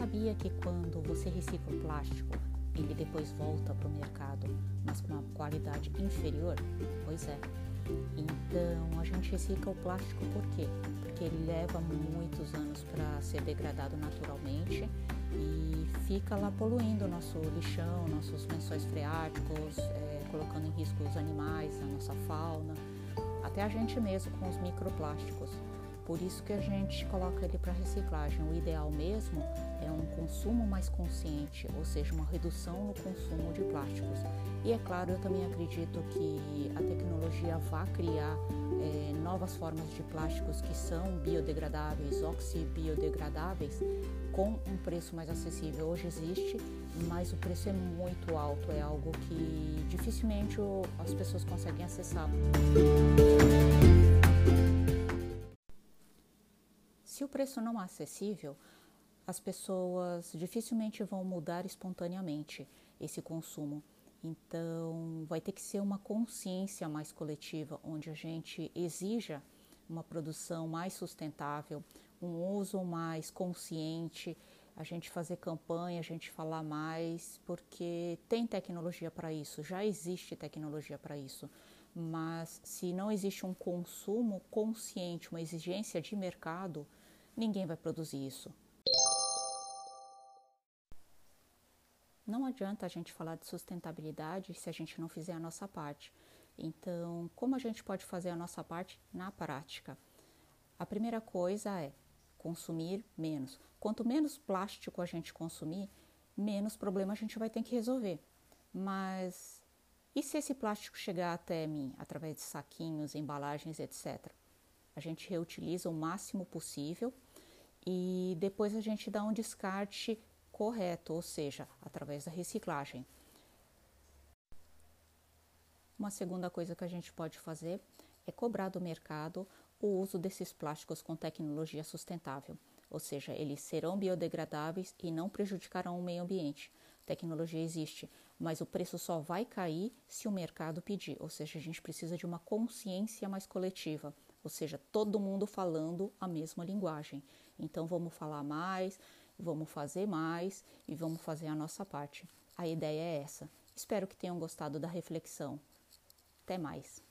sabia que quando você recicla o plástico, ele depois volta para o mercado, mas com uma qualidade inferior? Pois é. Então a gente recicla o plástico por quê? Porque ele leva muitos anos para ser degradado naturalmente e fica lá poluindo nosso lixão, nossos lençóis freáticos, é, colocando em risco os animais, a nossa fauna, até a gente mesmo com os microplásticos. Por isso que a gente coloca ele para reciclagem. O ideal mesmo é um consumo mais consciente, ou seja, uma redução no consumo de plásticos. E é claro, eu também acredito que a tecnologia vá criar é, novas formas de plásticos que são biodegradáveis, oxibiodegradáveis, com um preço mais acessível. Hoje existe, mas o preço é muito alto, é algo que dificilmente as pessoas conseguem acessar. Se o preço não é acessível, as pessoas dificilmente vão mudar espontaneamente esse consumo. Então, vai ter que ser uma consciência mais coletiva, onde a gente exija uma produção mais sustentável, um uso mais consciente, a gente fazer campanha, a gente falar mais, porque tem tecnologia para isso, já existe tecnologia para isso. Mas se não existe um consumo consciente, uma exigência de mercado, ninguém vai produzir isso. Não adianta a gente falar de sustentabilidade se a gente não fizer a nossa parte. Então, como a gente pode fazer a nossa parte na prática? A primeira coisa é consumir menos. Quanto menos plástico a gente consumir, menos problema a gente vai ter que resolver. Mas e se esse plástico chegar até mim através de saquinhos, embalagens, etc? A gente reutiliza o máximo possível e depois a gente dá um descarte correto, ou seja, através da reciclagem. Uma segunda coisa que a gente pode fazer é cobrar do mercado o uso desses plásticos com tecnologia sustentável, ou seja, eles serão biodegradáveis e não prejudicarão o meio ambiente. Tecnologia existe, mas o preço só vai cair se o mercado pedir, ou seja, a gente precisa de uma consciência mais coletiva, ou seja, todo mundo falando a mesma linguagem. Então vamos falar mais, vamos fazer mais e vamos fazer a nossa parte. A ideia é essa. Espero que tenham gostado da reflexão. Até mais.